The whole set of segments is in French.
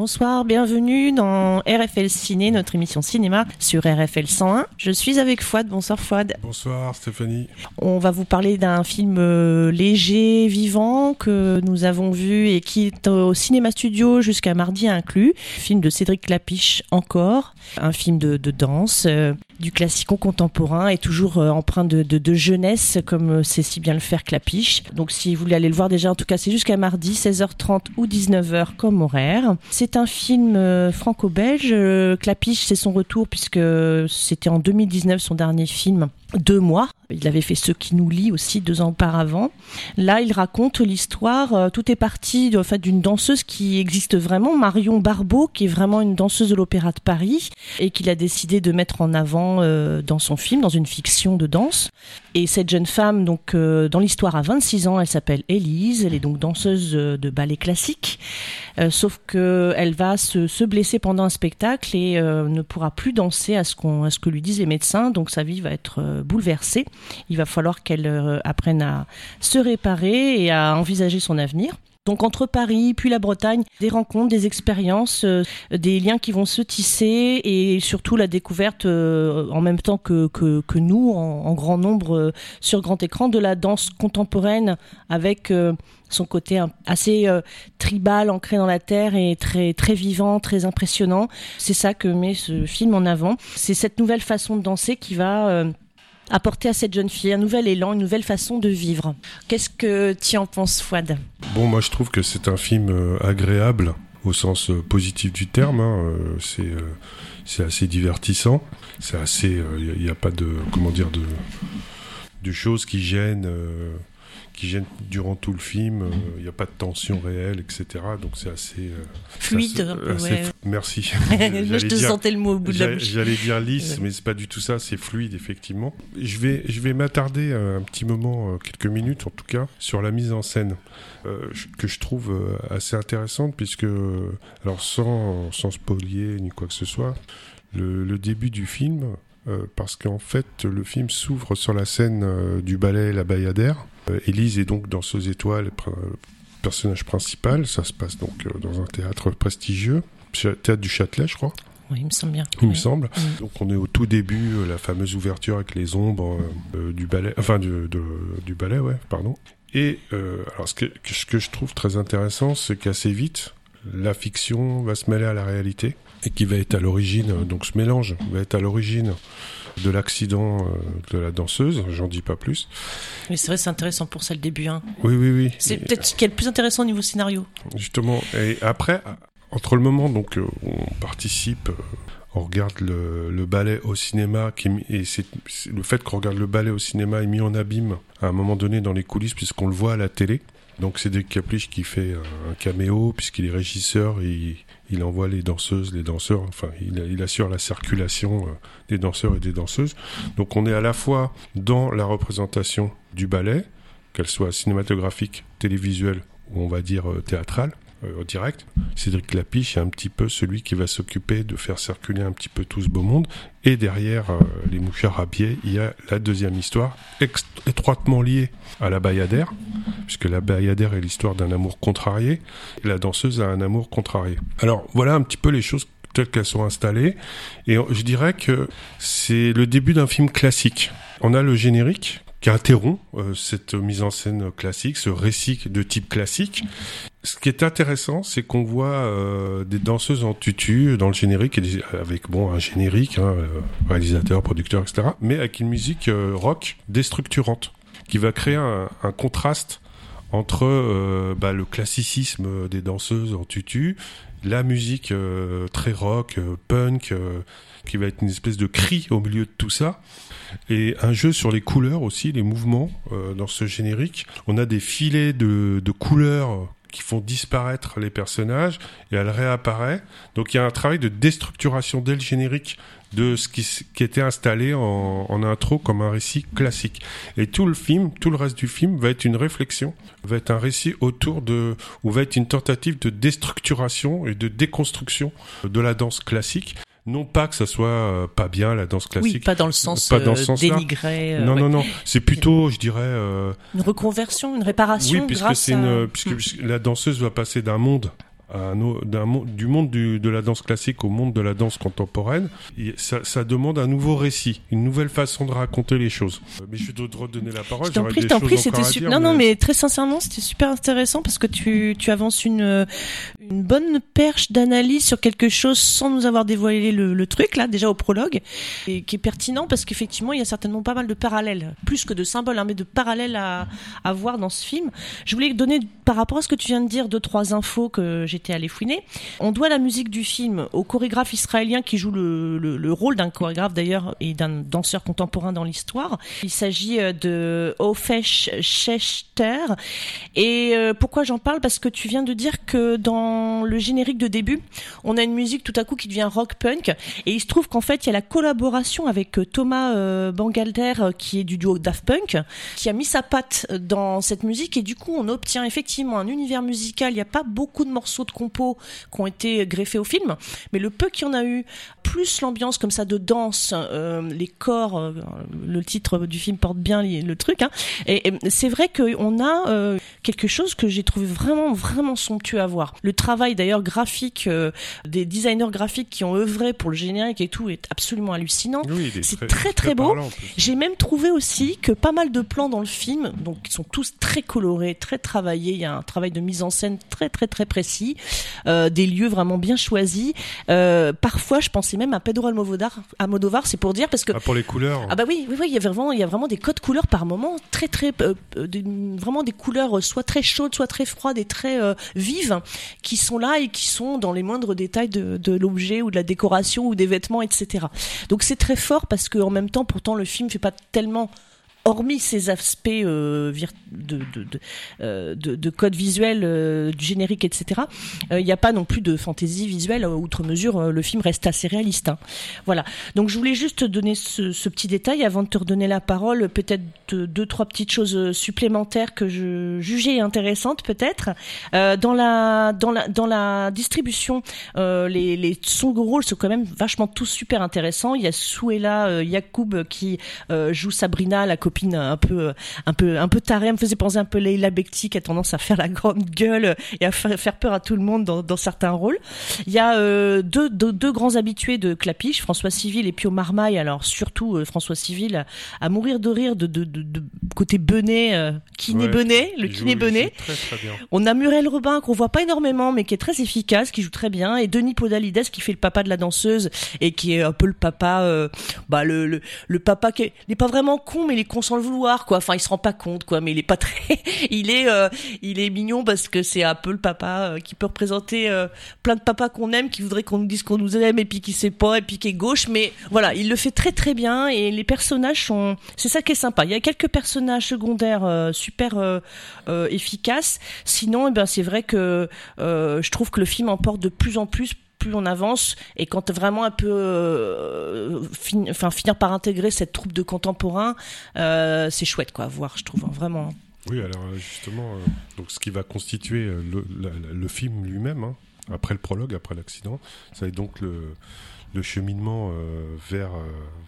Bonsoir, bienvenue dans RFL Ciné, notre émission cinéma sur RFL 101. Je suis avec Fouad. Bonsoir Fouad. Bonsoir Stéphanie. On va vous parler d'un film euh, léger, vivant que nous avons vu et qui est au cinéma studio jusqu'à mardi inclus. Film de Cédric Clapiche encore, un film de, danse, euh, du classico contemporain et toujours euh, empreint de, de, jeunesse comme c'est si bien le faire Clapiche. Donc si vous voulez aller le voir déjà, en tout cas c'est jusqu'à mardi 16h30 ou 19h comme horaire. C'est un film euh, franco-belge. Euh, Clapiche, c'est son retour puisque c'était en 2019 son dernier film deux mois. Il avait fait Ce qui nous lie aussi deux ans auparavant. Là, il raconte l'histoire. Euh, tout est parti en fait, d'une danseuse qui existe vraiment, Marion Barbeau, qui est vraiment une danseuse de l'Opéra de Paris et qu'il a décidé de mettre en avant euh, dans son film, dans une fiction de danse. Et cette jeune femme, donc euh, dans l'histoire, a 26 ans. Elle s'appelle Élise. Elle est donc danseuse de ballet classique. sauf que elle va se, se, blesser pendant un spectacle et ne pourra plus danser à ce, qu'on, à ce que lui disent les médecins. Donc sa vie va être bouleversée. Il va falloir qu'elle euh, apprenne à se réparer et à envisager son avenir. Donc entre Paris puis la Bretagne, des rencontres, des expériences, euh, des liens qui vont se tisser et surtout la découverte euh, en même temps que, que, nous, en, grand nombre sur grand écran, de la danse contemporaine avec son côté assez tribal, ancré dans la terre et très, très vivant, très impressionnant. C'est ça que met ce film en avant. C'est cette nouvelle façon de danser qui va apporter à cette jeune fille un nouvel élan, une nouvelle façon de vivre. Qu'est-ce que tu en penses, Fouad? Bon, moi je trouve que c'est un film euh, agréable au sens euh, positif du terme. Hein. Euh, c'est c'est assez divertissant. C'est assez. Il n'y a, pas de comment dire de de choses qui gênent qui gêne durant tout le film. Il n'y a pas de tension réelle, etc. Donc c'est assez euh, fluide. Merci. je te sentais le mot au bout de la bouche. J'allais dire lisse, mais c'est pas du tout ça. C'est fluide, effectivement. Je vais, je vais m'attarder un petit moment, euh, quelques minutes en tout cas, sur la mise en scène euh, que je trouve assez intéressante, puisque alors sans sans spolier ni quoi que ce soit, le, le début du film. parce qu'en fait, le film s'ouvre sur la scène du ballet La Bayadère, euh, Élise est donc dans danseuse étoile, personnage principal. Ça se passe donc euh, dans un théâtre prestigieux, théâtre du Châtelet, je crois. Oui, il me semble bien. Il me semble. Donc on est au tout début, euh, la fameuse ouverture avec les ombres du ballet, enfin du, du ballet, ouais, pardon. Et alors ce que, ce que je trouve très intéressant, c'est qu'assez vite, la fiction va se mêler à la réalité et qui va être à l'origine, donc ce mélange va être à l'origine de l'accident euh, de la danseuse, j'en dis pas plus. Mais c'est vrai, c'est intéressant pour ça le début. Hein. Oui, oui, oui. C'est peut-être ce qui est le plus intéressant au niveau scénario. Justement. Et après, entre le moment donc euh, où on participe, euh, on regarde le, ballet au cinéma, qui, et c'est le fait qu'on regarde le ballet au cinéma est mis en abîme à un moment donné dans les coulisses puisqu'on le voit à la télé. Donc c'est des Caplich qui fait un caméo puisqu'il est régisseur et il envoie les danseuses, les danseurs, enfin, il, assure la circulation euh, des danseurs et des danseuses. Donc on est à la fois dans la représentation du ballet, qu'elle soit cinématographique, télévisuelle ou on va dire euh, théâtrale, euh, direct. Cédric Lapiche est un petit peu celui qui va s'occuper de faire circuler un petit peu tout ce beau monde. Et derrière euh, les mouchards à pied, il y a la deuxième histoire, étroitement liée à la Bayadère, puisque la Bayadère est l'histoire d'un amour contrarié, et la danseuse a un amour contrarié. Alors voilà un petit peu les choses telles qu'elles sont installées. Et je dirais que c'est le début d'un film classique. On a le générique qui interrompt euh, cette mise en scène classique, ce récit de type classique. Ce qui est intéressant, c'est qu'on voit euh, des danseuses en tutu dans le générique, avec bon un générique, hein, euh, réalisateur, producteur, etc., mais avec une musique rock déstructurante, qui va créer un, un contraste entre bah, le classicisme des danseuses en tutu, la musique très rock, punk, qui va être une espèce de cri au milieu de tout ça, et un jeu sur les couleurs aussi, les mouvements euh, dans ce générique. On a des filets de, de couleurs qui font disparaître les personnages et elle réapparaît. Donc il y a un travail de déstructuration dès le générique de ce qui, qui était installé en, en, intro comme un récit classique. Et tout le film, tout le reste du film va être une réflexion, va être un récit autour de, ou va être une tentative de déstructuration et de déconstruction de la danse classique. Non pas que ça soit euh, pas bien la danse classique. Oui, pas dans le sens, pas dans le euh, sens dénigré. Euh, non, non, non. C'est plutôt, je dirais. une reconversion, une réparation. Oui, puisque c'est une, puisque, la danseuse va passer d'un monde un, du monde de la danse classique au monde de la danse contemporaine, ça, ça, demande un nouveau récit, une nouvelle façon de raconter les choses. Mais je vais te redonner la parole. Je t'en prie, t'en prie, c'était super. Non, non, mais très sincèrement, c'était super intéressant parce que tu, tu avances une, une bonne perche d'analyse sur quelque chose sans nous avoir dévoilé le, le, truc là, déjà au prologue, et qui est pertinent parce qu'effectivement, il y a certainement pas mal de parallèles, plus que de symboles, hein, mais de parallèles à, à voir dans ce film. Je voulais donner par rapport à ce que tu viens de dire deux trois infos que fouiner. On doit la musique du film au chorégraphe israélien qui joue le, le, rôle d'un chorégraphe d'ailleurs et d'un danseur contemporain dans l'histoire. Il s'agit euh, de Ofesh Shechter. Et euh, pourquoi j'en parle? Parce que tu viens de dire que dans le générique de début, on a une musique tout à coup qui devient rock punk. Et il se trouve qu'en fait, il y a la collaboration avec euh, Thomas Bangalter qui est du duo Daft Punk, qui a mis sa patte dans cette musique et du coup, on obtient effectivement un univers musical. Il n'y a pas beaucoup de morceaux de compo qui ont été greffés au film, mais le peu qu'il y en a eu, plus l'ambiance comme ça de danse, euh, les corps, euh, le titre du film porte bien le truc. Hein. Et, c'est vrai qu'on a euh, quelque chose que j'ai trouvé vraiment, vraiment somptueux à voir. Le travail d'ailleurs graphique des designers graphiques qui ont œuvré pour le générique et tout est absolument hallucinant. c'est très très, beau. J'ai même trouvé aussi que pas mal de plans dans le film, donc qui sont tous très colorés, très travaillés. Il y a un travail de mise en scène très très très précis, euh, des lieux vraiment bien choisis. Euh, parfois, je pensais même à Pedro Almodovar, Almodovar c'est pour dire parce que ah, pour les couleurs. Ah bah oui, oui, oui, il y a vraiment il y a vraiment des codes couleurs par moment très très euh, vraiment des couleurs soit très chaudes, soit très froides et très vives qui sont là et qui sont dans les moindres détails de, de l'objet ou de la décoration ou des vêtements, etc. Donc c'est très fort parce que en même temps, pourtant, le film fait pas tellement hormis ces aspects euh, euh, de, code visuel euh, du générique, etc., il n'y a pas non plus de fantaisie visuelle. Outre mesure, le film reste assez réaliste. Hein. Voilà. Donc je voulais juste donner ce, petit détail avant de te redonner la parole. Peut-être deux, trois petites choses supplémentaires que je jugeais intéressantes, peut-être. dans la dans la dans la distribution, les, les sons de rôle sont quand même vachement tous super intéressants. Il y a Souela Yacoub qui joue Sabrina, la copine un peu, un peu, un peu tarée. Elle me faisait penser un peu Leila Bekti qui a tendance à faire la grande gueule et à faire peur à tout le monde dans, dans certains rôles. Il y a euh, deux, deux, deux, grands habitués de Clapiche, François Civil et Pio Marmaille. Alors surtout euh, François Civil à, mourir de rire de, de, de, de côté Benet, euh, kiné Benet, le kiné Benet. On a Muriel Robin qu'on voit pas énormément mais qui est très efficace, qui joue très bien, et Denis Podalides qui fait le papa de la danseuse et qui est un peu le papa, euh, bah le, le, le papa qui n'est pas vraiment con mais il est con sans le vouloir quoi. Enfin il se rend pas compte quoi mais il est pas très il est euh, il est mignon parce que c'est un peu le papa euh, qui peut représenter euh, plein de papas qu'on aime qui voudraient qu'on nous dise qu'on nous aime et puis qui sait pas et puis qui est gauche. Mais voilà il le fait très très bien et les personnages sont c'est ça qui est sympa. Il y a quelques personnages secondaires super efficaces. Sinon eh ben c'est vrai que je trouve que le film emporte de plus en plus plus on avance et quand vraiment un peu euh, enfin finir par intégrer cette troupe de contemporains euh, c'est chouette quoi voir je trouve hein, vraiment. Oui alors euh, justement donc ce qui va constituer le, film lui-même hein, après le prologue après l'accident ça est donc le, le cheminement vers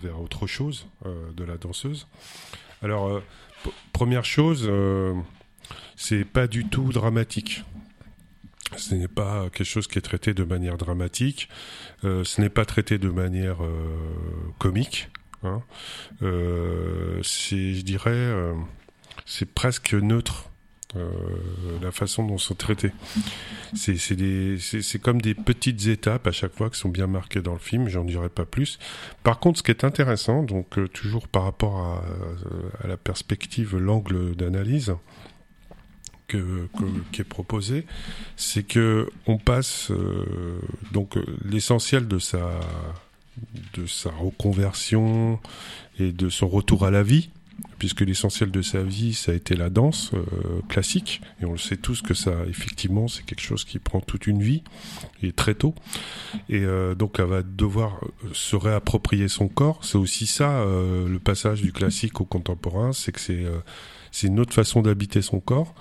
vers autre chose de la danseuse. Alors première chose c'est pas du tout dramatique ce n'est pas quelque chose qui est traité de manière dramatique, euh, ce n'est pas traité de manière euh, comique. Hein. Euh, c'est, je dirais, c'est presque neutre. La façon dont c'est traité. C'est, c'est, comme des petites étapes à chaque fois qui sont bien marquées dans le film, j'en dirai pas plus. Par contre, ce qui est intéressant, donc toujours par rapport à la perspective, l'angle d'analyse, qui est proposé, c'est que on passe euh, donc l'essentiel de sa de sa reconversion et de son retour à la vie, puisque l'essentiel de sa vie, ça a été la danse euh, classique, et on le sait tous que ça, effectivement, c'est quelque chose qui prend toute une vie, et très tôt, et euh, donc elle va devoir se réapproprier son corps. C'est aussi ça, le passage du classique au contemporain, c'est que c'est c'est une autre façon d'habiter son corps.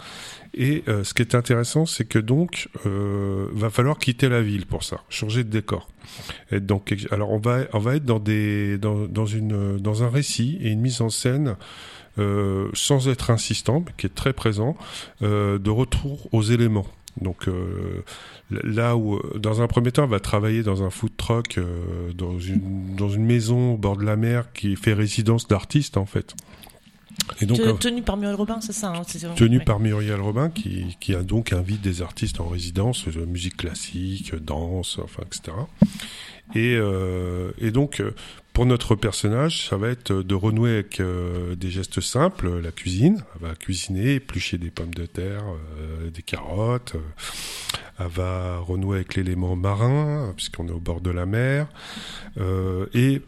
Et euh, ce qui est intéressant, c'est que donc euh, va falloir quitter la ville pour ça, changer de décor. Et donc, alors on va on va être dans des dans, dans une dans un récit et une mise en scène euh, sans être insistant, mais qui est très présent, euh, de retour aux éléments. Donc là où, dans un premier temps, elle va travailler dans un food truck, dans, une, dans une maison au bord de la mer qui fait résidence d'artistes en fait. Et donc, tenu par Muriel Robin, c'est ça hein, Tenu par Muriel Robin, qui, qui a donc invite des artistes en résidence, de musique classique, danse, enfin, etc. Et, euh, et donc, pour notre personnage, ça va être de renouer avec euh, des gestes simples, la cuisine. Elle va cuisiner, éplucher des pommes de terre, euh, des carottes. elle va renouer avec l'élément marin, puisqu'on est au bord de la mer. et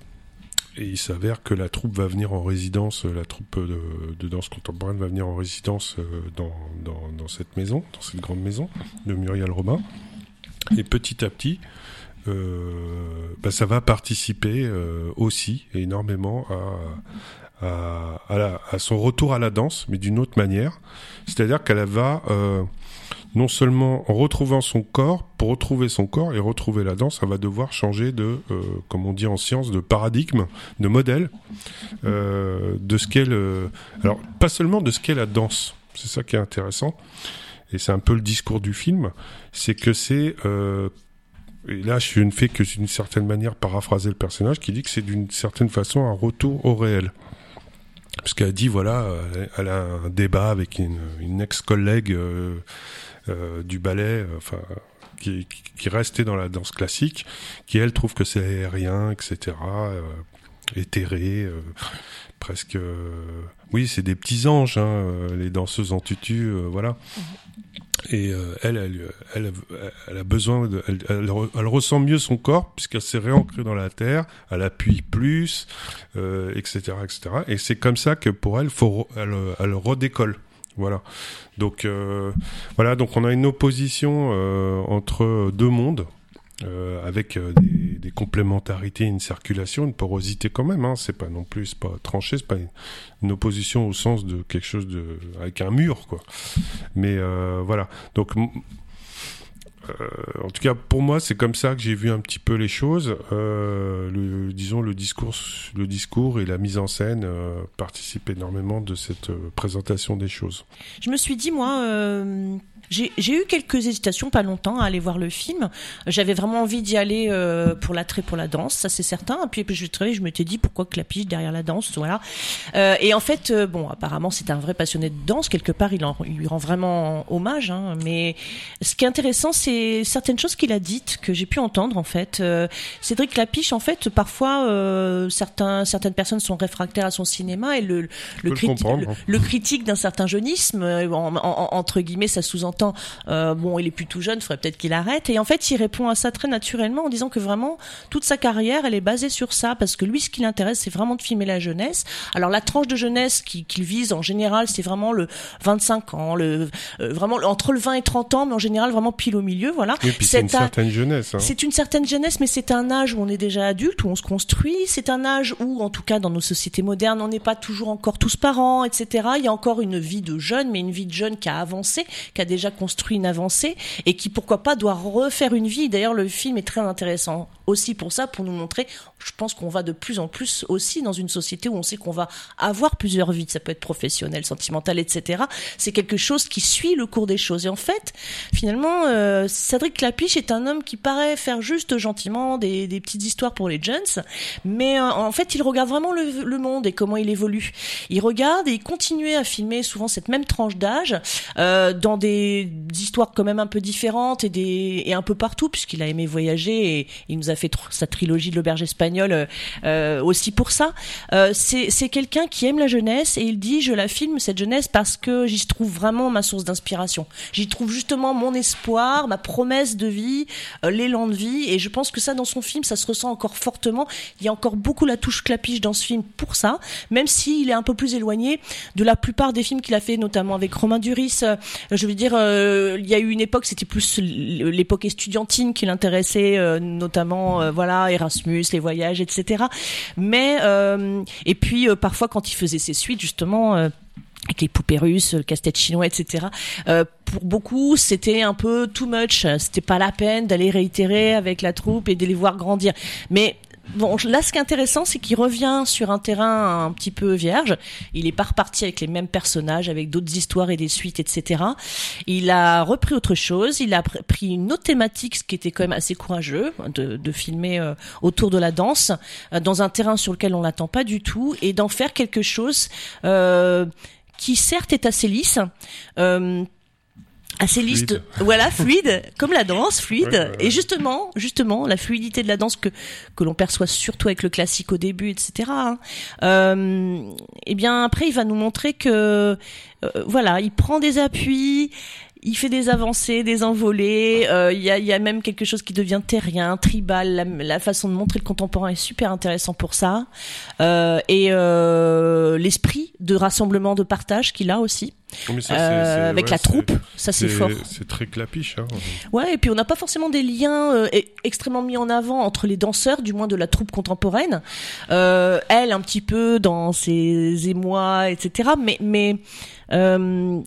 et il s'avère que la troupe va venir en résidence, la troupe de, danse contemporaine va venir en résidence euh, dans, dans, dans, cette maison, dans cette grande maison de Muriel Robin. Et petit à petit, euh, bah, ça va participer euh, aussi énormément à, à, à, à, son retour à la danse, mais d'une autre manière. C'est-à-dire qu'elle va euh, non seulement en retrouvant son corps, pour retrouver son corps et retrouver la danse, elle va devoir changer de, euh, comme on dit en science, de paradigme, de modèle, euh, de ce qu'est. Alors, pas seulement de ce qu'est la danse, c'est ça qui est intéressant, et c'est un peu le discours du film, c'est que c'est... Euh, et là, je ne fais que d'une certaine manière paraphraser le personnage qui dit que c'est d'une certaine façon un retour au réel. Parce qu'elle dit voilà, elle a un débat avec une, ex-collègue du ballet, euh, enfin qui, qui restait dans la danse classique, qui elle trouve que c'est aérien, etc., euh, éthéré, euh, presque. oui, c'est des petits anges, hein, les danseuses en tutu, voilà. Et elle, elle, elle, elle, a besoin de, elle, elle, ressent mieux son corps puisqu'elle s'est réancrée dans la terre, elle appuie plus, euh, etc., etc. Et c'est comme ça que pour elle, faut, elle, elle redécolle. Voilà. Donc euh, voilà, donc on a une opposition euh, entre deux mondes. Euh, avec des, complémentarités, une circulation, une porosité quand même. Hein. C'est pas non plus, c'est pas tranché, c'est pas une, une, opposition au sens de quelque chose de avec un mur, quoi. Mais voilà. Donc en tout cas, pour moi, c'est comme ça que j'ai vu un petit peu les choses. Euh, le, disons le discours, le discours et la mise en scène euh, participent énormément de cette euh, présentation des choses. Je me suis dit moi euh, j'ai eu quelques hésitations, pas longtemps, à aller voir le film. J'avais vraiment envie d'y aller euh, pour l'attrait pour la danse, ça c'est certain. Puis, puis je, je m'étais dit pourquoi Clapiche derrière la danse, voilà. Euh, et en fait, euh, bon, apparemment c'est un vrai passionné de danse. Quelque part, il, en, il lui rend vraiment hommage. Hein, mais ce qui est intéressant, c'est certaines choses qu'il a dites que j'ai pu entendre en fait. Euh, Cédric Clapiche, en fait, parfois euh, certains, certaines personnes sont réfractaires à son cinéma et le, le, le, le, le critique d'un certain jeunisme, en, en, entre guillemets, ça sous-entend euh, bon, il est plus tout jeune, faudrait peut-être qu'il arrête. Et en fait, il répond à ça très naturellement en disant que vraiment toute sa carrière, elle est basée sur ça, parce que lui, ce qui l'intéresse, c'est vraiment de filmer la jeunesse. Alors la tranche de jeunesse qu'il vise en général, c'est vraiment le 25 ans, le euh, vraiment entre le 20 et 30 ans, mais en général vraiment pile au milieu, voilà. c'est une certaine jeunesse. Hein. C'est une certaine jeunesse, mais c'est un âge où on est déjà adulte, où on se construit. C'est un âge où, en tout cas, dans nos sociétés modernes, on n'est pas toujours encore tous parents, etc. Il y a encore une vie de jeune, mais une vie de jeune qui a avancé, qui a déjà construit une avancée et qui pourquoi pas doit refaire une vie. D'ailleurs, le film est très intéressant aussi pour ça, pour nous montrer. Je pense qu'on va de plus en plus aussi dans une société où on sait qu'on va avoir plusieurs vies. Ça peut être professionnel, sentimental, etc. C'est quelque chose qui suit le cours des choses. Et en fait, finalement, euh, Cédric Clapiche est un homme qui paraît faire juste gentiment des, petites histoires pour les jeunes, mais euh, en fait, il regarde vraiment le, monde et comment il évolue. Il regarde et il continue à filmer souvent cette même tranche d'âge euh, dans des histoires quand même un peu différentes et un peu partout, puisqu'il a aimé voyager et il nous a fait sa trilogie de l'auberge espagnole euh, aussi pour ça. Euh, c'est quelqu'un qui aime la jeunesse et il dit je la filme cette jeunesse parce que j'y trouve vraiment ma source d'inspiration. J'y trouve justement mon espoir, ma promesse de vie, euh, l'élan de vie et je pense que ça dans son film ça se ressent encore fortement. Il y a encore beaucoup la touche clapiche dans ce film pour ça, même s'il est un peu plus éloigné de la plupart des films qu'il a fait, notamment avec Romain Duris. Euh, je veux dire, euh, il y a eu une époque, c'était plus l'époque estudiantine qui l'intéressait, euh, notamment euh, voilà Erasmus, les voyages, etc. Mais et puis parfois quand il faisait ses suites justement avec les poupées russes, le casse-tête chinois, etc. Euh, pour beaucoup, c'était un peu too much. C'était pas la peine d'aller réitérer avec la troupe et de les voir grandir. Mais bon, là, ce qui est intéressant, c'est qu'il revient sur un terrain un petit peu vierge. Il est pas reparti avec les mêmes personnages, avec d'autres histoires et des suites, etc. Il a repris autre chose. Il a pris une autre thématique, ce qui était quand même assez courageux, de, de filmer euh, autour de la danse, euh, dans un terrain sur lequel on l'attend pas du tout, et d'en faire quelque chose euh, qui certes est assez lisse. Euh, assez liste, voilà, fluide, comme la danse, fluide. Et justement, justement, la fluidité de la danse que que l'on perçoit surtout avec le classique au début, etc. Hein. Euh, et eh bien après, il va nous montrer que, euh, voilà, il prend des appuis, il fait des avancées, des envolées. Euh, il y, a, y, a, même quelque chose qui devient terrien, tribal. La, la, façon de montrer le contemporain est super intéressant pour ça. Euh, et euh, l'esprit de rassemblement, de partage qu'il a aussi. Ça, euh, avec ouais, la troupe, ça c'est fort. C'est très clapiche. Hein. Ouais, et puis on n'a pas forcément des liens euh, extrêmement mis en avant entre les danseurs, du moins de la troupe contemporaine. Euh, elle, un petit peu dans ses émois, etc. Mais, mais euh,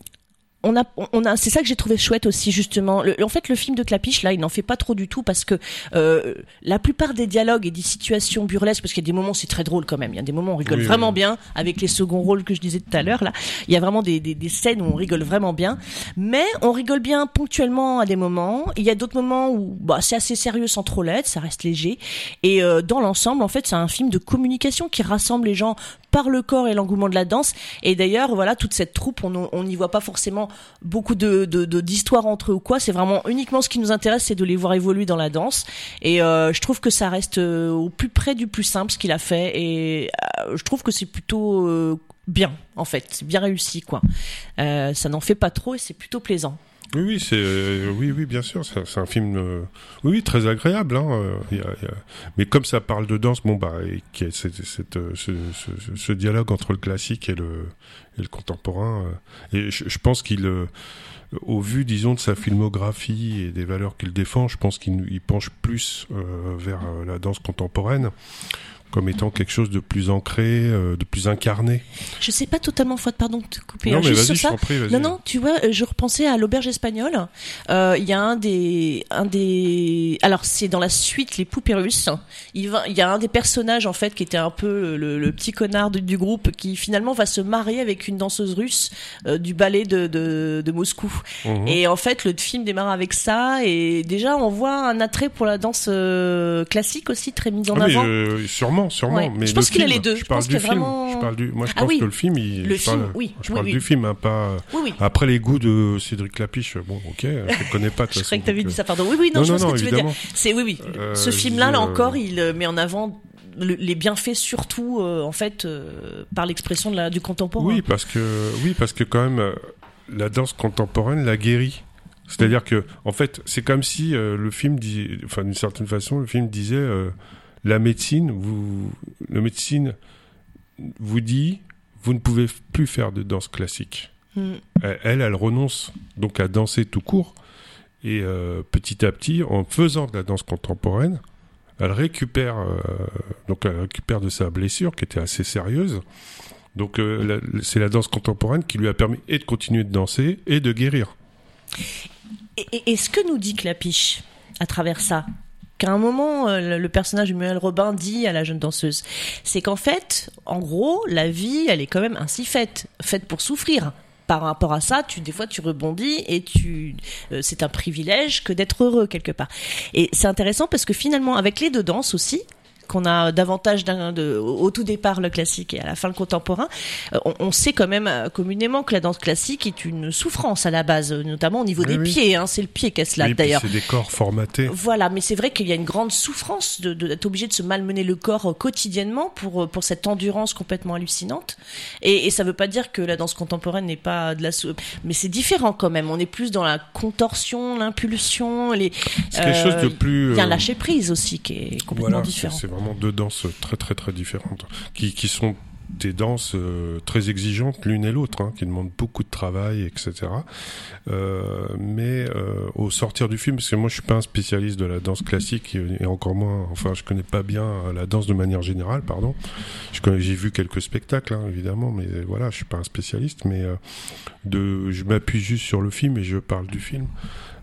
on a, on a, c'est ça que j'ai trouvé chouette aussi justement. Le, en fait, le film de Clapiche là, il n'en fait pas trop du tout parce que euh, la plupart des dialogues et des situations burlesques, parce qu'il y a des moments c'est très drôle quand même. Il y a des moments où on rigole Oui, vraiment oui. bien avec les seconds rôles que je disais tout à l'heure là. Il y a vraiment des, des, des scènes où on rigole vraiment bien, mais on rigole bien ponctuellement à des moments. Il y a d'autres moments où bah, c'est assez sérieux sans trop l'être, ça reste léger. Et euh, dans l'ensemble, en fait, c'est un film de communication qui rassemble les gens par le corps et l'engouement de la danse. Et d'ailleurs, voilà, toute cette troupe, on n'y voit pas forcément beaucoup de d'histoires entre eux ou quoi. C'est vraiment uniquement ce qui nous intéresse, c'est de les voir évoluer dans la danse. Et euh, je trouve que ça reste euh, au plus près du plus simple ce qu'il a fait. Et euh, je trouve que c'est plutôt bien, en fait, c'est bien réussi, quoi. Ça n'en fait pas trop et c'est plutôt plaisant. Oui, oui, c'est, euh, oui, oui, bien sûr, c'est un film, euh, oui, très agréable. Hein, euh, y a- y a- Mais comme ça parle de danse, bon bah, et a cette, cette, euh, ce, ce- ce dialogue entre le classique et le, et le contemporain, euh, et je, pense qu'il, euh, au vu, disons, de sa filmographie et des valeurs qu'il défend, je pense qu'il il penche plus vers la danse contemporaine comme étant quelque chose de plus ancré, euh, de plus incarné. Je sais pas totalement, faute, pardon de te couper. non, hein, mais juste vas-y, sur ça. prie, vas-y. Non, non, tu vois, euh, je repensais à l'auberge espagnole. Euh, Il y a un des, un des, alors c'est dans la suite les poupées russes. Il va, il y a un des personnages en fait qui était un peu le, le petit connard du, du groupe qui finalement va se marier avec une danseuse russe euh, du ballet de, de, de Moscou. Mhm. Et en fait, le film démarre avec ça et déjà on voit un attrait pour la danse classique aussi très mise en Ah, avant. sûrement, sûrement. Ouais. Mais Je pense qu'il a les deux. Je Je parle pense du film. vraiment- Je parle du. Moi, je Ah pense oui. que le film, il. Le je parle, film, oui, Je parle oui. du film, hein, pas. Après les goûts de Cédric Lapiche, bon, ok, je le connais pas. Je croyais que t'avais donc, dit ça, pardon. Oui, oui, non, Non, je non, que tu veux dire. évidemment. C'est oui, oui. Euh, Ce film-là, là euh, encore, il euh, met en avant le- les bienfaits surtout, euh, en fait, euh, par l'expression de la du contemporain. Oui, parce que, oui, parce que quand même, euh, la danse contemporaine la guérit. C'est-à-dire que, en fait, c'est comme si le film dit, enfin, d'une certaine façon, le film disait, la médecine, vous, la médecine vous dit, vous ne pouvez plus faire de danse classique. Mm. Elle, elle, renonce donc à danser tout court. Et euh, petit à petit, en faisant de la danse contemporaine, elle récupère, euh, donc elle récupère de sa blessure qui était assez sérieuse. Donc euh, c'est la danse contemporaine qui lui a permis et de continuer de danser et de guérir. Et, et- et ce que nous dit Clapiche à travers ça, qu'à un moment, euh, le, personnage de Muriel Robin dit à la jeune danseuse, c'est qu'en fait, en gros, la vie, elle est quand même ainsi faite, faite pour souffrir. Par rapport à ça, tu des fois tu rebondis et tu euh, c'est un privilège que d'être heureux quelque part. Et c'est intéressant parce que finalement avec les deux danses aussi qu'on a davantage de au tout départ le classique et à la fin le contemporain, euh, on, on sait quand même euh, communément que la danse classique est une souffrance à la base, euh, notamment au niveau Oui, des oui. pieds. Hein, c'est le pied late Oui, puis d'ailleurs. c'est des corps formatés. Voilà, mais c'est vrai qu'il y a une grande souffrance de de- d'être obligé de se malmener le corps euh, quotidiennement pour euh, pour cette endurance complètement hallucinante. Et, et ça veut pas dire que la danse contemporaine n'est pas de la, sou- mais c'est différent quand même. On est plus dans la contorsion, l'impulsion, les. C'est quelque chose de euh, plus. Il y a un euh, lâcher prise aussi qui est complètement Voilà, différent. c'est vraiment deux danses très très très différentes, qui, qui sont des danses euh, très exigeantes l'une et l'autre, hein, qui demandent beaucoup de travail, etc. Euh, mais euh, au sortir du film, parce que moi je suis pas un spécialiste de la danse classique et, encore moins, enfin je connais pas bien la danse de manière générale, pardon. J'ai vu quelques spectacles hein, évidemment, mais voilà, je suis pas un spécialiste, mais de, je m'appuie juste sur le film et je parle du film.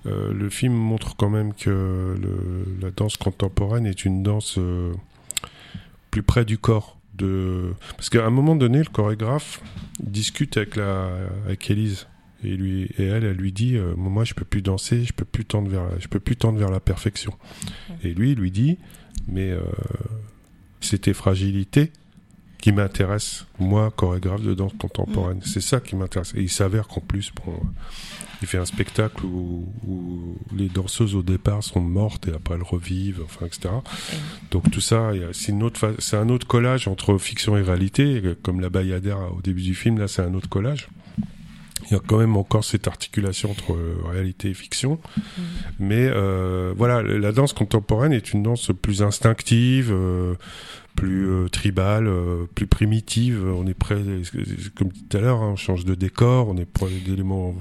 Euh, le film montre quand même que le, la danse contemporaine est une danse euh, plus près du corps. De... Parce qu'à un moment donné, le chorégraphe discute avec, la... avec Elise. Et, lui, et elle, elle lui dit euh, Moi, je peux plus danser, je peux plus tendre vers, je peux plus tendre vers la perfection. Et lui, il lui dit Mais c'est tes fragilités qui m'intéressent, moi, chorégraphe de danse contemporaine. C'est ça qui m'intéresse. Et il s'avère qu'en plus, bon, il fait un spectacle où, où, les danseuses au départ sont mortes et après elles revivent, enfin, etc. Donc tout ça, c'est une autre, c'est un autre collage entre fiction et réalité, comme la Bayadère au début du film. Là, c'est un autre collage. Il y a quand même encore cette articulation entre euh, réalité et fiction. Mmh. Mais euh, voilà, la danse contemporaine est une danse plus instinctive, euh, plus euh, tribale, euh, plus primitive. On est près, comme tout à l'heure, hein, on change de décor, on est près d'éléments.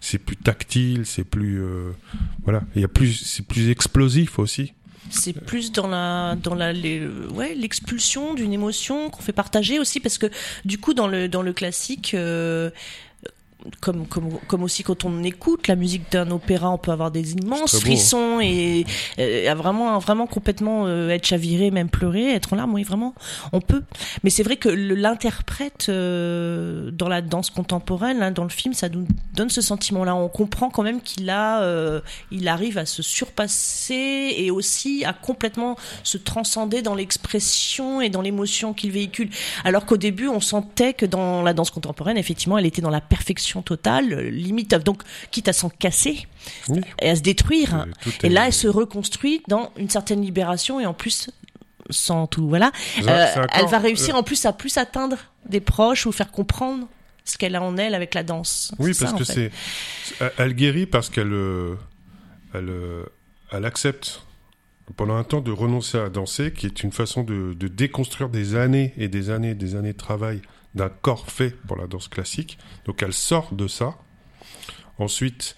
C'est plus tactile, c'est plus euh, voilà. Il y a plus, c'est plus explosif aussi. C'est plus dans la dans la ouais l'expulsion d'une émotion qu'on fait partager aussi parce que du coup dans le dans le classique euh, comme, comme, comme aussi quand on écoute la musique d'un opéra, on peut avoir des immenses frissons et euh, vraiment, vraiment complètement euh, être chaviré, même pleurer, être en larmes. Oui, vraiment, on peut. Mais c'est vrai que l'interprète euh, dans la danse contemporaine, hein, dans le film, ça nous donne ce sentiment-là. On comprend quand même qu'il a, euh, il arrive à se surpasser et aussi à complètement se transcender dans l'expression et dans l'émotion qu'il véhicule. Alors qu'au début, on sentait que dans la danse contemporaine, effectivement, elle était dans la perfection totale, limite, donc quitte à s'en casser Oui. et à se détruire. Et là, elle se reconstruit dans une certaine libération et en plus, sans tout, voilà, euh, elle va réussir en plus à plus atteindre des proches ou faire comprendre ce qu'elle a en elle avec la danse. Oui, parce ça, que c'est. Elle guérit parce qu'elle euh, elle, euh, elle accepte pendant un temps de renoncer à danser, qui est une façon de, de déconstruire des années et des années et des années de travail d'un corps fait pour la danse classique. Donc elle sort de ça. Ensuite,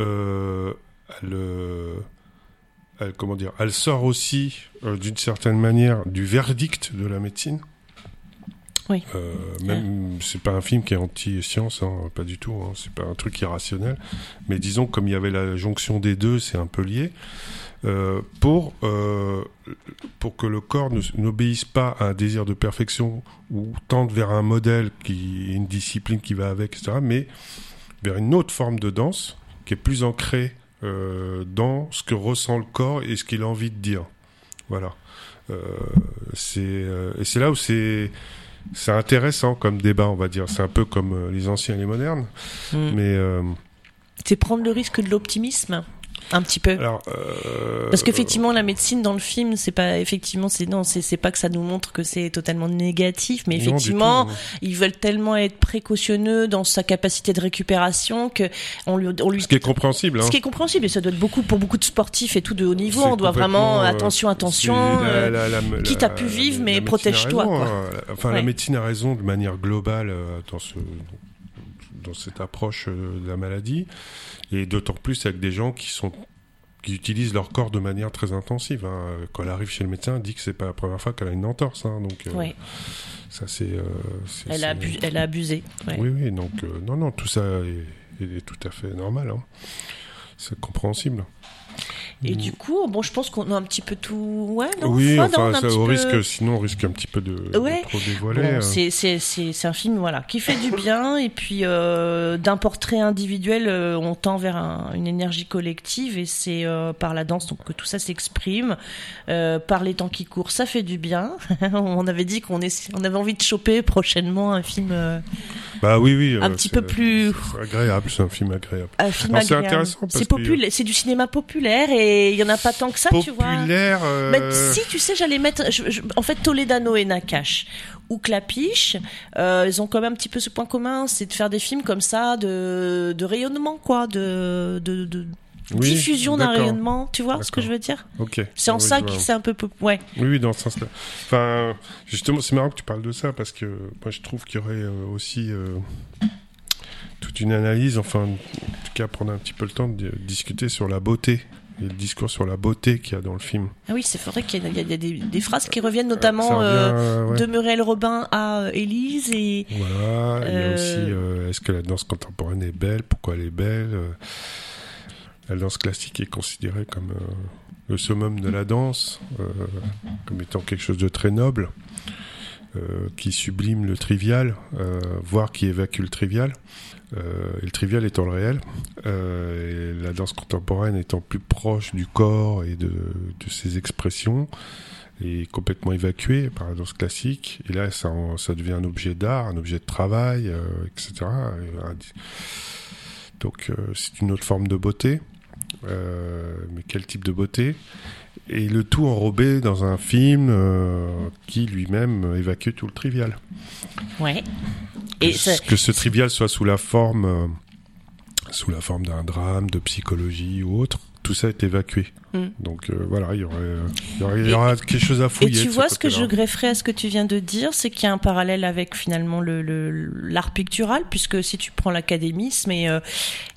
euh, elle, euh, elle, comment dire, elle sort aussi euh, d'une certaine manière du verdict de la médecine. Oui. Euh, même c'est pas un film qui est anti-science, hein, pas du tout. Hein, c'est pas un truc irrationnel. Mais disons comme il y avait la jonction des deux, c'est un peu lié. Euh, pour euh, pour que le corps n'obéisse pas à un désir de perfection ou tende vers un modèle qui une discipline qui va avec, etc. Mais vers une autre forme de danse qui est plus ancrée euh, dans ce que ressent le corps et ce qu'il a envie de dire. Voilà. Euh, c'est euh, et c'est là où c'est c'est intéressant comme débat, on va dire. C'est un peu comme euh, les anciens et les modernes, Mm. mais euh, C'est prendre le risque de l'optimisme, un petit peu. alors euh, Parce qu'effectivement, la médecine dans le film, c'est pas effectivement, c'est non, c'est pas que ça nous montre que c'est totalement négatif, mais non, effectivement, tout. ils veulent tellement être précautionneux dans sa capacité de récupération que on lui, on lui ce qui est compréhensible. Hein. Ce qui est compréhensible, et ça doit être beaucoup pour beaucoup de sportifs et tout de haut niveau. On doit vraiment euh, attention, attention. la- euh, la- la- quitte à pu vivre, mais protège-toi, hein. Enfin, la médecine a raison de manière globale euh, dans ce dans cette approche euh, de la maladie, et d'autant plus avec des gens qui sont qui utilisent leur corps de manière très intensive. hein. Quand elle arrive chez le médecin, elle dit que c'est pas la première fois qu'elle a une entorse. hein. donc euh, ça c'est. euh, c'est- elle, a c'est- abu- elle a abusé. ouais. Oui, oui, donc euh, non, non, tout ça est, est tout à fait normal. hein. C'est compréhensible. Et Mm. du coup, bon, je pense qu'on a un petit peu tout. Ouais, non oui, on enfin, a un ça, petit au peu- risque, sinon on risque un petit peu de, trop dévoiler. Bon, euh. c'est c'est c'est c'est un film voilà qui fait du bien et puis euh, d'un portrait individuel euh, on tend vers un- une énergie collective et c'est euh, par la danse donc que tout ça s'exprime par les temps qui courent ça fait du bien on avait dit qu'on on avait envie de choper prochainement un film Bah oui, oui. un petit peu plus agréable, c'est un film agréable. un film Alors, c'est intéressant parce c'est que- c'est du cinéma populaire et il y en a pas tant que ça tu vois Populaire. euh, mais si, tu sais, j'allais mettre. je- je- en fait, Toledano et Nakash ou Clapiche, euh, ils ont quand même un petit peu ce point commun, c'est de faire des films comme ça, de, de rayonnement, quoi, de, de, de oui, diffusion d'un rayonnement. Tu vois ce que je veux dire? Ok. C'est en Oui, ça que c'est un peu. pop- Ouais. Oui, oui, dans ce sens-là. Enfin, justement, c'est marrant que tu parles de ça parce que moi, je trouve qu'il y aurait euh, aussi euh, toute une analyse, enfin, en tout cas, prendre un petit peu le temps de discuter sur la beauté et le discours sur la beauté qu'il y a dans le film. Ah oui, c'est vrai qu'il y a, y des, des phrases qui reviennent notamment revient, euh, euh, ouais. de Muriel Robin à euh, Élise et. Voilà, il y a aussi euh, est-ce que la danse contemporaine est belle? Pourquoi elle est belle? La danse classique est considérée comme le summum de la danse, comme étant quelque chose de très noble, qui sublime le trivial, euh, voire qui évacue le trivial. Euh, et le trivial étant le réel, euh, et la danse contemporaine étant plus proche du corps et de, ses expressions, et complètement évacuée par la danse classique. Et là, ça, en- ça devient un objet d'art, un objet de travail, euh, etc. Donc, euh, c'est une autre forme de beauté. Euh, mais quel type de beauté? Et le tout enrobé dans un film euh, qui lui-même évacue tout le trivial. Ouais. Que, Et ce- que ce trivial soit sous la forme, euh, sous la forme d'un drame, de psychologie ou autre, tout ça est évacué. Mm. Donc euh, voilà, il y aurait, il y aurait, y aura quelque chose à Et fouiller. tu de vois ce que je grefferais à ce que tu viens de dire, c'est qu'il y a un parallèle avec finalement le le- l'art pictural, puisque si tu prends l'académisme et, euh,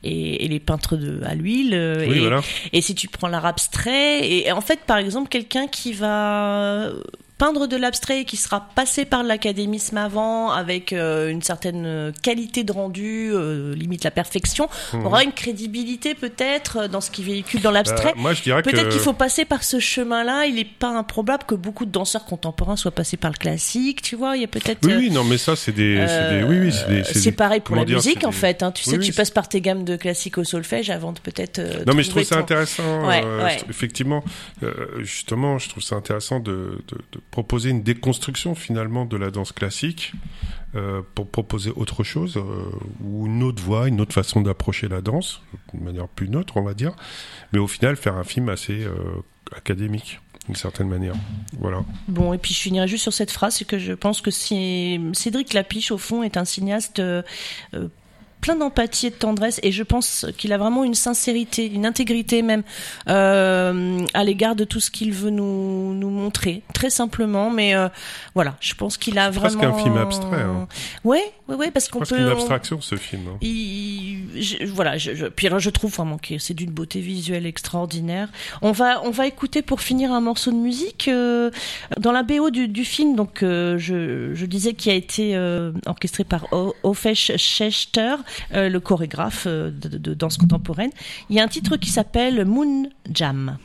et, et les peintres de à l'huile, euh, Oui, et, voilà. et si tu prends l'art abstrait, et en fait par exemple quelqu'un qui va peindre de l'abstrait qui sera passé par l'académisme avant avec euh, une certaine qualité de rendu, euh, limite la perfection, Mhm. aura une crédibilité peut-être dans ce qu'il véhicule dans l'abstrait. Bah, moi, je dirais Peut-être qu'il faut passer par ce chemin-là. Il n'est pas improbable que beaucoup de danseurs contemporains soient passés par le classique. Tu vois, il y a peut-être. Oui, euh, oui, non, mais ça, c'est des, des, oui, oui, c'est des, c'est des- pareil pour la dire, musique en des- fait. hein. Tu sais, Oui, tu passes par tes gammes de classique au solfège avant de peut-être. euh, Non, mais je trouve ça ton- intéressant. Ouais, euh, ouais. Effectivement, euh, justement, je trouve ça intéressant de, de, de proposer une déconstruction finalement de la danse classique euh, pour proposer autre chose euh, ou une autre voie, une autre façon d'approcher la danse, d'une manière plus neutre, on va dire. Mais au final, faire un film assez euh, académique, d'une certaine manière. Voilà. Bon, et puis je finirai juste sur cette phrase, c'est que je pense que Cédric Lapiche, au fond, est un cinéaste plein d'empathie et de tendresse, et je pense qu'il a vraiment une sincérité, une intégrité même euh, à l'égard de tout ce qu'il veut nous, nous montrer, très simplement. Mais euh, voilà, je pense qu'il a C'est vraiment. presque un film abstrait, hein. Ouais, ouais, ouais, parce qu'on peut. une on- abstraction, ce film. hein. il- je- voilà, je, je, puis alors je trouve vraiment que c'est d'une beauté visuelle extraordinaire. On va, on va écouter pour finir un morceau de musique euh, dans la BO du, du film. Donc, euh, je, je disais qui a été euh, orchestré par Ofesh Schechter, euh, le chorégraphe euh, de, de- de danse contemporaine. Il y a un titre qui s'appelle Moon Jam.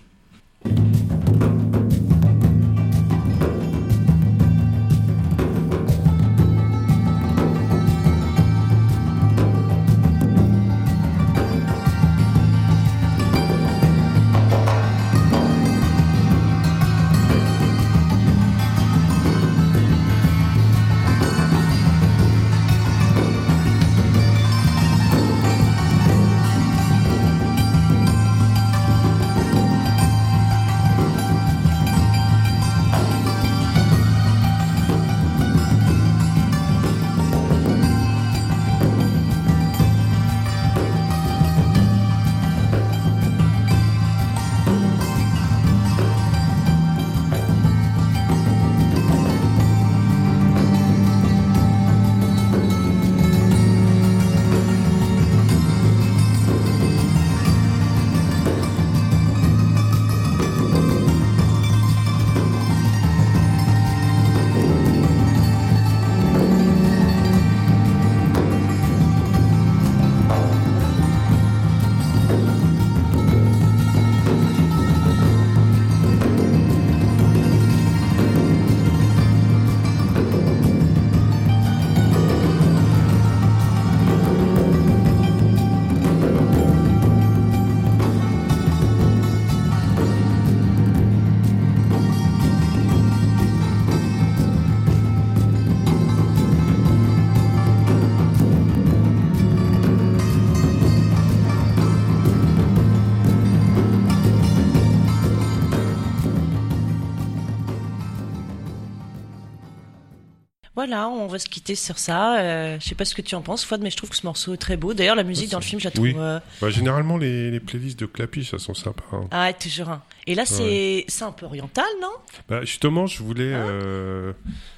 Voilà, on va se quitter sur ça. Euh, je sais pas ce que tu en penses, Fouad, mais je trouve que ce morceau est très beau. D'ailleurs, la musique dans le film, je la trouve. Oui. euh, Bah, généralement, les, les playlists de Clapiche, elles sont sympas. hein. Ah, toujours un. Et là, c'est c'est un peu oriental, non? Bah, justement, je voulais. euh,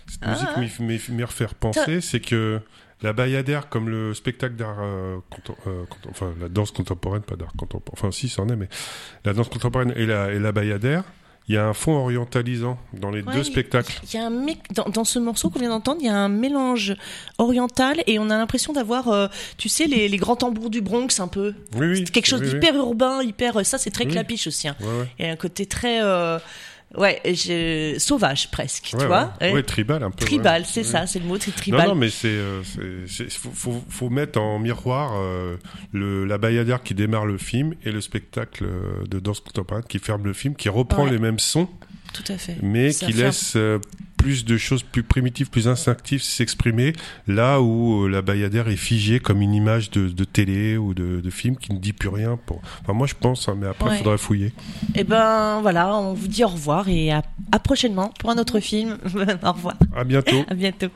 cette Ah. musique m'y- m'y refaire penser, c'est que la bayadère, comme le spectacle d'art. euh, euh, enfin, la danse contemporaine, pas d'art contemporain. Enfin, si, c'en est, mais la danse contemporaine et la, et la bayadère, Il y a un fond orientalisant dans les Ouais, deux spectacles. Il y a un mec dans, dans ce morceau qu'on vient d'entendre, il y a un mélange oriental et on a l'impression d'avoir, euh, tu sais, les, les grands tambours du Bronx un peu. Oui, oui. C'est quelque chose oui, d'hyper urbain, hyper. Ça, c'est très clapiche aussi. hein. Ouais, ouais. Il y a un côté très, euh, ouais, je- sauvage presque, Ouais, tu ouais. vois. Ouais, Ouais. tribal un peu. Tribal, c'est ça, c'est le mot, c'est Non, tribal. non, mais c'est, euh, faut, faut, faut mettre en miroir euh, le, la Bayadère qui démarre le film et le spectacle euh, de danse contemporaine qui ferme le film, qui reprend les mêmes sons, Tout à fait. mais Ça qui ferme. laisse euh, plus de choses plus primitives, plus instinctives s'exprimer, là où euh, la Bayadère est figée comme une image de, de télé ou de, de film qui ne dit plus rien. Pour... Enfin, moi je pense, hein, mais après il Ouais. faudrait fouiller. Et ben voilà, on vous dit au revoir et à, à prochainement pour un autre film. au revoir, À bientôt. à bientôt.